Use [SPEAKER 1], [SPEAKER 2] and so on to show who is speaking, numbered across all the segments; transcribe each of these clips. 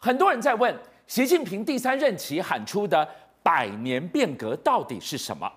[SPEAKER 1] 很多人在问，习近平第三任期喊出的百年变革到底是什么？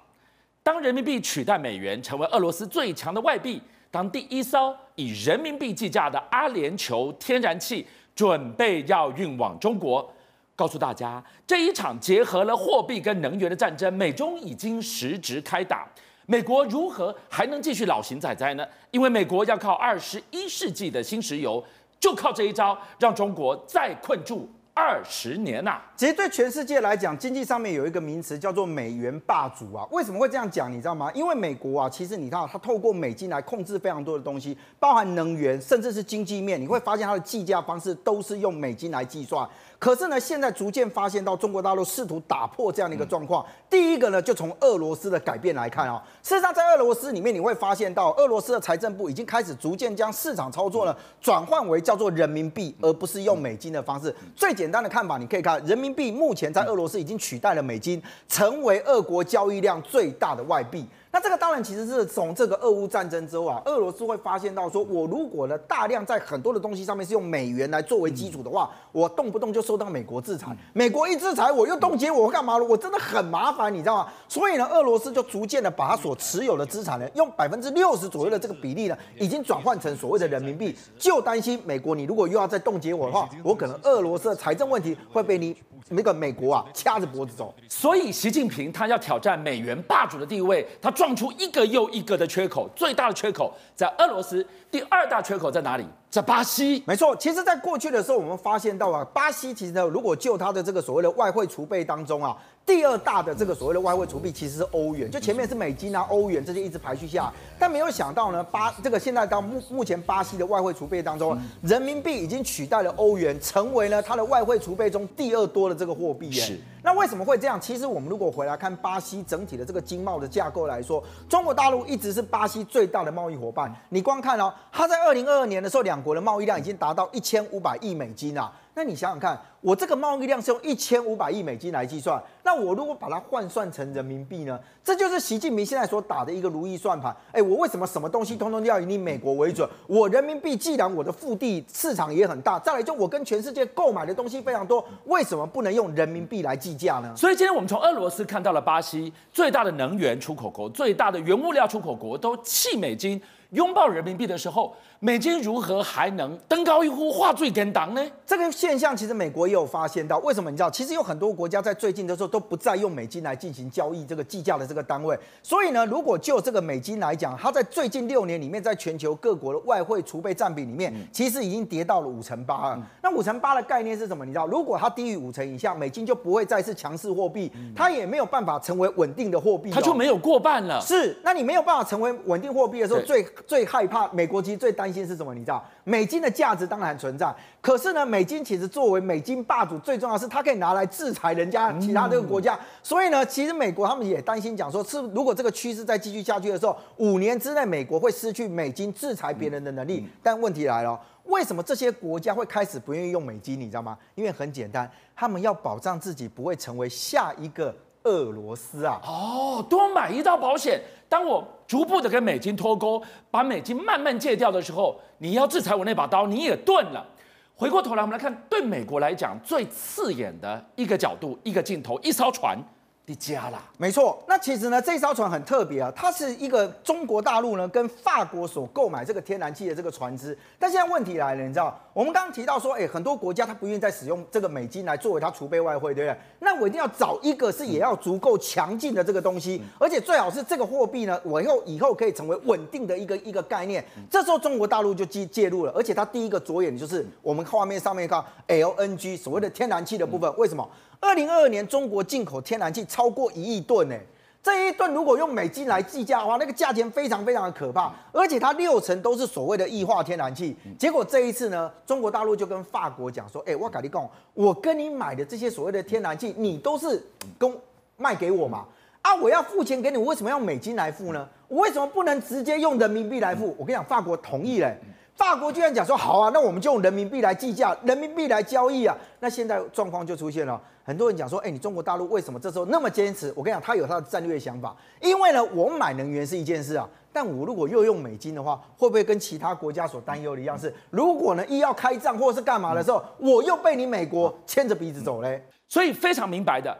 [SPEAKER 1] 当人民币取代美元成为俄罗斯最强的外币，当第一艘以人民币计价的阿联酋天然气准备要运往中国，告诉大家，这一场结合了货币跟能源的战争，美中已经实质开打。美国如何还能继续老神在在呢？因为美国要靠二十一世纪的新石油。就靠这一招，让中国再困住二十年呐、啊！
[SPEAKER 2] 其实对全世界来讲，经济上面有一个名词叫做“美元霸主”啊。为什么会这样讲？你知道吗？因为美国啊，其实你看，它透过美金来控制非常多的东西，包含能源，甚至是经济面。你会发现它的计价方式都是用美金来计算。可是呢，现在逐渐发现到中国大陆试图打破这样的一个状况。第一个呢，就从俄罗斯的改变来看啊，事实上在俄罗斯里面，你会发现到俄罗斯的财政部已经开始逐渐将市场操作呢转换为叫做人民币，而不是用美金的方式。最简单的看法，你可以看人民币目前在俄罗斯已经取代了美金，成为俄国交易量最大的外币。那这个当然其实是从这个俄乌战争之后啊，俄罗斯会发现到说，我如果呢大量在很多的东西上面是用美元来作为基础的话，我动不动就受到美国制裁，美国一制裁我又冻结我干嘛了？我真的很麻烦，你知道吗？所以呢，俄罗斯就逐渐的把它所持有的资产呢，用百分之六十左右的这个比例呢，已经转换成所谓的人民币，就担心美国你如果又要再冻结我的话，我可能俄罗斯的财政问题会被你那个美国啊掐着脖子走。
[SPEAKER 1] 所以习近平他要挑战美元霸主的地位，他。撞出一个又一个的缺口，最大的缺口在俄罗斯，第二大缺口在哪里？在巴西。
[SPEAKER 2] 没错，其实，在过去的时候，我们发现到啊，巴西其实呢，如果就它的这个所谓的外汇储备当中啊，第二大的这个所谓的外汇储备其实是欧元，就前面是美金啊、欧元这些一直排序下，但没有想到呢，巴这个现在到目目前巴西的外汇储备当中，人民币已经取代了欧元，成为了它的外汇储备中第二多的这个货币。是。那为什么会这样？其实我们如果回来看巴西整体的这个经贸的架构来说，中国大陆一直是巴西最大的贸易伙伴。你光看哦，它在二零二二年的时候，两国的贸易量已经达到一千五百亿美金啊。那你想想看，我这个贸易量是用一千五百亿美金来计算，那我如果把它换算成人民币呢？这就是习近平现在所打的一个如意算盘。哎，我为什么什么东西通通都要以你美国为准？我人民币既然我的腹地市场也很大，再来就我跟全世界购买的东西非常多，为什么不能用人民币来计价呢？
[SPEAKER 1] 所以今天我们从俄罗斯看到了巴西最大的能源出口国、最大的原物料出口国都弃美金。拥抱人民币的时候，美金如何还能登高一呼，画最跟当呢？
[SPEAKER 2] 这个现象其实美国也有发现到。为什么你知道？其实有很多国家在最近的时候都不再用美金来进行交易，这个计价的这个单位。所以呢，如果就这个美金来讲，它在最近六年里面，在全球各国的外汇储备占比里面，其实已经跌到了五成八了。那五成八的概念是什么？你知道，如果它低于五成以下，美金就不会再是强势货币，它也没有办法成为稳定的货币，
[SPEAKER 1] 它就没有过半了。
[SPEAKER 2] 是，那你没有办法成为稳定货币的时候，最最害怕，美国其实最担心是什么？你知道，美金的价值当然存在，可是呢，美金其实作为美金霸主，最重要是它可以拿来制裁人家其他这个国家。所以呢，其实美国他们也担心，讲说是如果这个趋势再继续下去的时候，五年之内美国会失去美金制裁别人的能力。但问题来了，为什么这些国家会开始不愿意用美金？你知道吗？因为很简单，他们要保障自己不会成为下一个。俄罗斯啊，
[SPEAKER 1] 哦，多买一道保险。当我逐步的跟美金脱钩，把美金慢慢戒掉的时候，你要制裁我那把刀，你也钝了。回过头来，我们来看，对美国来讲最刺眼的一个角度，一个镜头，一艘船。一家啦，
[SPEAKER 2] 没错。那其实呢，这艘船很特别啊，它是一个中国大陆呢跟法国所购买这个天然气的这个船只。但现在问题来了，你知道，我们刚刚提到说，哎，很多国家它不愿意再使用这个美金来作为它储备外汇，对不对？那我一定要找一个是也要足够强劲的这个东西，而且最好是这个货币呢，我以后以后可以成为稳定的一个一个概念。这时候中国大陆就介介入了，而且它第一个着眼就是我们画面上面看 LNG 所谓的天然气的部分，为什么？二零二二年，中国进口天然气超过一亿吨呢。这一吨如果用美金来计价的话，那个价钱非常非常的可怕。而且它六成都是所谓的液化天然气。结果这一次呢，中国大陆就跟法国讲说：“哎，我跟你讲，我跟你买的这些所谓的天然气，你都是跟卖给我嘛？啊，我要付钱给你，我为什么要美金来付呢？我为什么不能直接用人民币来付？我跟你讲，法国同意嘞。”法国居然讲说好啊，那我们就用人民币来计价，人民币来交易啊。那现在状况就出现了，很多人讲说，哎，你中国大陆为什么这时候那么坚持？我跟你讲，他有他的战略想法。因为呢，我买能源是一件事啊，但我如果又用美金的话，会不会跟其他国家所担忧的一样？是如果呢，一要开战或者是干嘛的时候，我又被你美国牵着鼻子走嘞？
[SPEAKER 1] 所以非常明白的，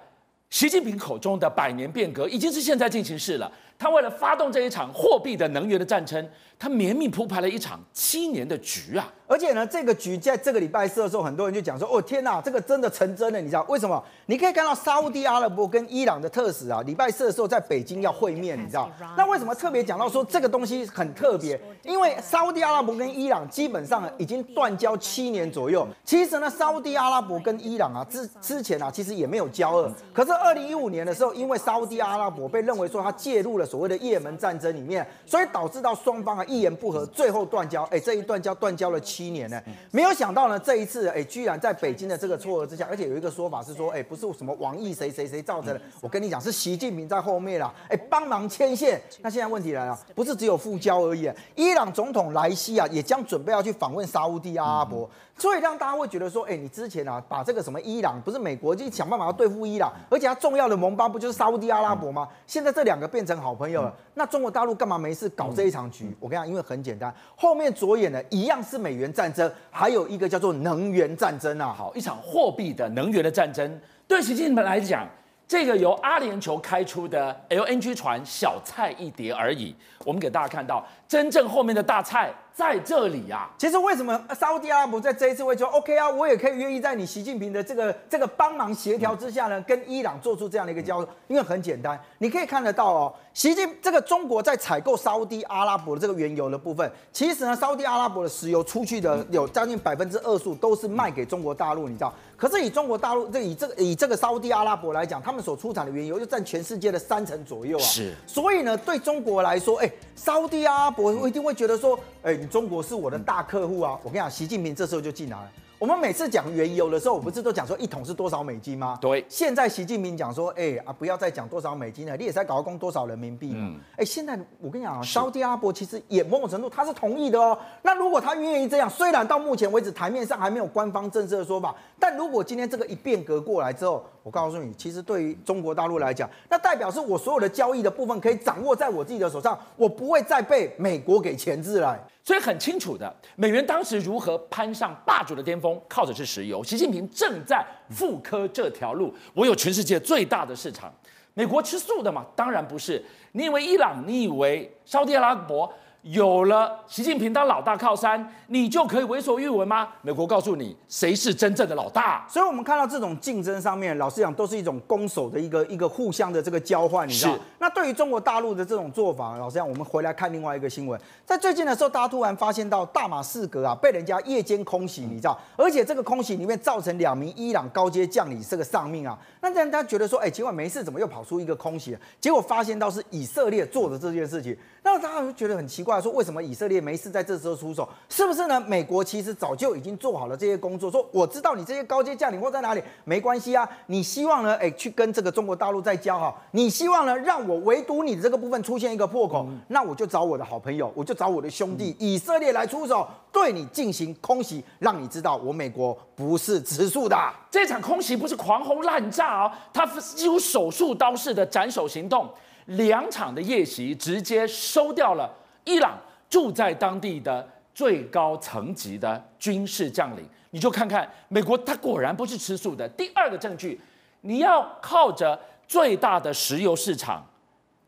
[SPEAKER 1] 习近平口中的百年变革已经是现在进行式了。他为了发动这一场货币的能源的战争，他绵密铺排了一场七年的局啊！
[SPEAKER 2] 而且呢，这个局在这个礼拜四的时候，很多人就讲说：“哦天哪，这个真的成真了！”你知道为什么？你可以看到沙乌地阿拉伯跟伊朗的特使啊，礼拜四的时候在北京要会面，你知道？那为什么特别讲到说这个东西很特别？因为沙乌地阿拉伯跟伊朗基本上已经断交七年左右。其实呢，沙乌地阿拉伯跟伊朗啊之之前啊，其实也没有交恶。可是二零一五年的时候，因为沙乌地阿拉伯被认为说他介入了。所谓的也门战争里面，所以导致到双方啊一言不合，最后断交。哎，这一断交断交了七年呢，没有想到呢，这一次哎，居然在北京的这个撮合之下，而且有一个说法是说，哎，不是什么王毅谁谁谁造成的，我跟你讲是习近平在后面啦，哎，帮忙牵线。那现在问题来了，不是只有复交而已，伊朗总统莱西啊也将准备要去访问沙乌地阿拉伯。所以让大家会觉得说，哎，你之前啊，把这个什么伊朗，不是美国就想办法要对付伊朗，而且他重要的盟邦不就是沙乌地阿拉伯吗？现在这两个变成好朋友了，那中国大陆干嘛没事搞这一场局？我跟你讲，因为很简单，后面着眼的一样是美元战争，还有一个叫做能源战争啊。
[SPEAKER 1] 好，一场货币的能源的战争，对习近平来讲，这个由阿联酋开出的 LNG 船小菜一碟而已。我们给大家看到，真正后面的大菜。在这里呀、啊，
[SPEAKER 2] 其实为什么沙乌地阿拉伯在这一次会说 OK 啊，我也可以愿意在你习近平的这个这个帮忙协调之下呢，跟伊朗做出这样的一个交流，因为很简单，你可以看得到哦，习近这个中国在采购沙乌地阿拉伯的这个原油的部分，其实呢，沙乌地阿拉伯的石油出去的有将近百分之二十五都是卖给中国大陆，你知道？可是以中国大陆这以这个以这个沙乌地阿拉伯来讲，他们所出产的原油就占全世界的三成左右啊，
[SPEAKER 1] 是，
[SPEAKER 2] 所以呢，对中国来说，哎，沙乌地阿拉伯我一定会觉得说，哎。你中国是我的大客户啊！我跟你讲，习近平这时候就进来了。我们每次讲原油的时候，我不是都讲说一桶是多少美金吗？
[SPEAKER 1] 对。
[SPEAKER 2] 现在习近平讲说，哎啊，不要再讲多少美金了，你也在搞个多少人民币嘛？哎、嗯，现在我跟你讲啊，沙乌地阿拉伯其实也某种程度他是同意的哦。那如果他愿意这样，虽然到目前为止台面上还没有官方正式的说法，但如果今天这个一变革过来之后，我告诉你，其实对于中国大陆来讲，那代表是我所有的交易的部分可以掌握在我自己的手上，我不会再被美国给钳制了。
[SPEAKER 1] 所以很清楚的，美元当时如何攀上霸主的巅峰，靠的是石油。习近平正在复刻这条路。我有全世界最大的市场，美国吃素的吗？当然不是。你以为伊朗？你以为沙特阿拉伯？有了习近平当老大靠山，你就可以为所欲为吗？美国告诉你，谁是真正的老大？
[SPEAKER 2] 所以，我们看到这种竞争上面，老实讲，都是一种攻守的一个一个互相的这个交换，你知道？那对于中国大陆的这种做法，老实讲，我们回来看另外一个新闻，在最近的时候，大家突然发现到大马士革啊被人家夜间空袭，你知道？而且这个空袭里面造成两名伊朗高阶将领这个丧命啊。那让大家觉得说，哎，今晚没事，怎么又跑出一个空袭？结果发现到是以色列做的这件事情。那大家就觉得很奇怪，说为什么以色列没事在这时候出手？是不是呢？美国其实早就已经做好了这些工作，说我知道你这些高阶将领或在哪里，没关系啊。你希望呢？哎，去跟这个中国大陆再交好。你希望呢？让我唯独你的这个部分出现一个破口，嗯、那我就找我的好朋友，我就找我的兄弟、嗯、以色列来出手，对你进行空袭，让你知道我美国不是吃素的。
[SPEAKER 1] 这场空袭不是狂轰滥炸哦，它几乎手术刀式的斩首行动。两场的夜袭直接收掉了伊朗住在当地的最高层级的军事将领，你就看看美国，他果然不是吃素的。第二个证据，你要靠着最大的石油市场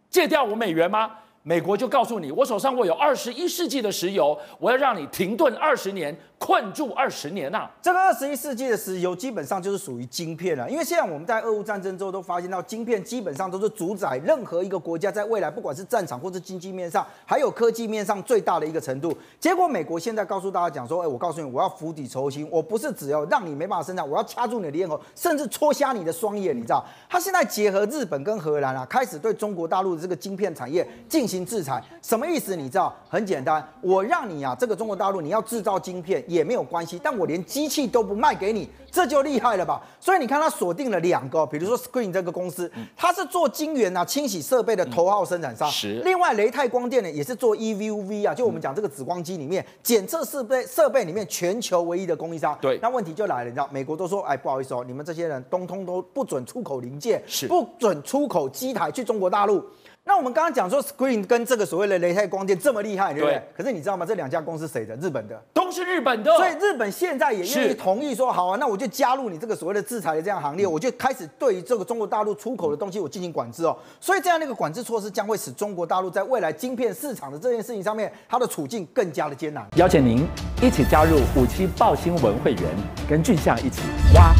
[SPEAKER 1] 戒掉我美元吗？美国就告诉你，我手上我有二十一世纪的石油，我要让你停顿二十年。困住二十年呐、
[SPEAKER 2] 这个二十一世纪的石油基本上就是属于晶片了，因为现在我们在俄乌战争之后都发现到，晶片基本上都是主宰任何一个国家在未来不管是战场或是经济面上，还有科技面上最大的一个程度。结果美国现在告诉大家讲说，哎，我告诉你，我要釜底抽薪，我不是只要让你没办法生产，我要掐住你的咽喉，甚至戳瞎你的双眼，你知道？他现在结合日本跟荷兰啊，开始对中国大陆的这个晶片产业进行制裁，什么意思？你知道？很简单，我让你啊，这个中国大陆你要制造晶片。也没有关系，但我连机器都不卖给你，这就厉害了吧？所以你看它锁定了两个，比如说 Screen 这个公司，它是做晶圆啊、清洗设备的头号生产商。
[SPEAKER 1] 是。
[SPEAKER 2] 另外雷泰光电呢，也是做 EUV 啊，就我们讲这个紫光机里面检测设备设备里面全球唯一的供应商。
[SPEAKER 1] 对。
[SPEAKER 2] 那问题就来了，你知道，美国都说，哎，不好意思哦，你们这些人通通都不准出口零件，
[SPEAKER 1] 是
[SPEAKER 2] 不准出口机台去中国大陆。那我们刚刚讲说，Screen 跟这个所谓的雷泰光电这么厉害，对不对？对。可是你知道吗？这两家公司谁的？日本的，
[SPEAKER 1] 都是日本的。
[SPEAKER 2] 所以日本现在也愿意同意说，好啊，那我就加入你这个所谓的制裁的这样行列，我就开始对于这个中国大陆出口的东西我进行管制哦。所以这样的一个管制措施将会使中国大陆在未来晶片市场的这件事情上面，它的处境更加的艰难。
[SPEAKER 1] 邀请您一起加入五七爆新闻会员，跟俊相一起挖。